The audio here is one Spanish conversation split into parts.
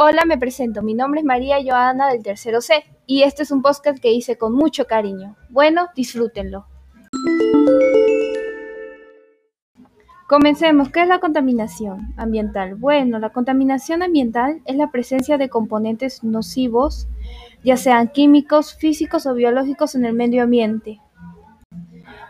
Hola, me presento. Mi nombre es María Joana del tercero C y este es un podcast que hice con mucho cariño. Bueno, disfrútenlo. Comencemos. ¿Qué es la contaminación ambiental? Bueno, la contaminación ambiental es la presencia de componentes nocivos, ya sean químicos, físicos o biológicos en el medio ambiente.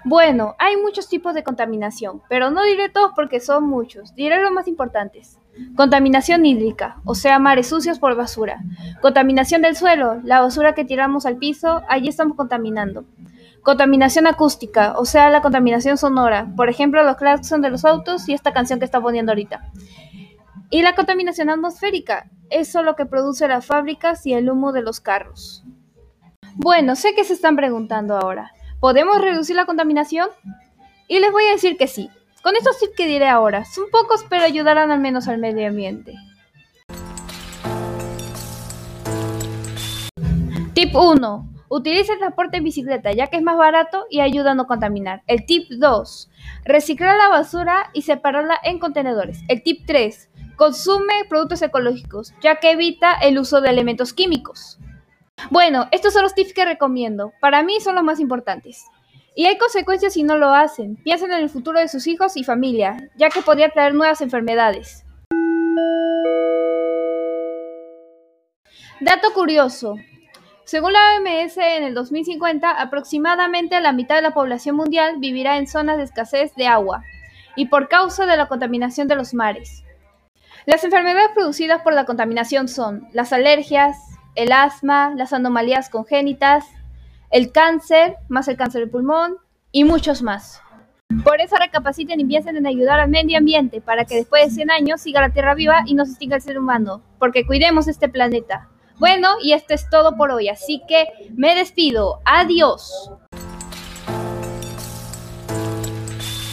Bueno, hay muchos tipos de contaminación, pero no diré todos porque son muchos. Diré los más importantes. Contaminación hídrica, o sea, mares sucios por basura. Contaminación del suelo, la basura que tiramos al piso, allí estamos contaminando. Contaminación acústica, o sea, la contaminación sonora, por ejemplo, los claxons de los autos y esta canción que está poniendo ahorita. Y la contaminación atmosférica, eso lo que produce las fábricas y el humo de los carros. Bueno, sé que se están preguntando ahora, ¿podemos reducir la contaminación? Y les voy a decir que sí. Con estos tips que diré ahora, son pocos pero ayudarán al menos al medio ambiente. Tip 1. Utilice el transporte en bicicleta ya que es más barato y ayuda a no contaminar. El tip 2. Reciclar la basura y separarla en contenedores. El tip 3. Consume productos ecológicos ya que evita el uso de elementos químicos. Bueno, estos son los tips que recomiendo. Para mí son los más importantes. Y hay consecuencias si no lo hacen. Piensen en el futuro de sus hijos y familia, ya que podría traer nuevas enfermedades. Dato curioso. Según la OMS, en el 2050 aproximadamente la mitad de la población mundial vivirá en zonas de escasez de agua y por causa de la contaminación de los mares. Las enfermedades producidas por la contaminación son las alergias, el asma, las anomalías congénitas, el cáncer, más el cáncer de pulmón y muchos más. Por eso recapaciten y piensen en ayudar al medio ambiente para que después de 100 años siga la Tierra viva y no se extinga el ser humano, porque cuidemos este planeta. Bueno, y esto es todo por hoy, así que me despido. Adiós.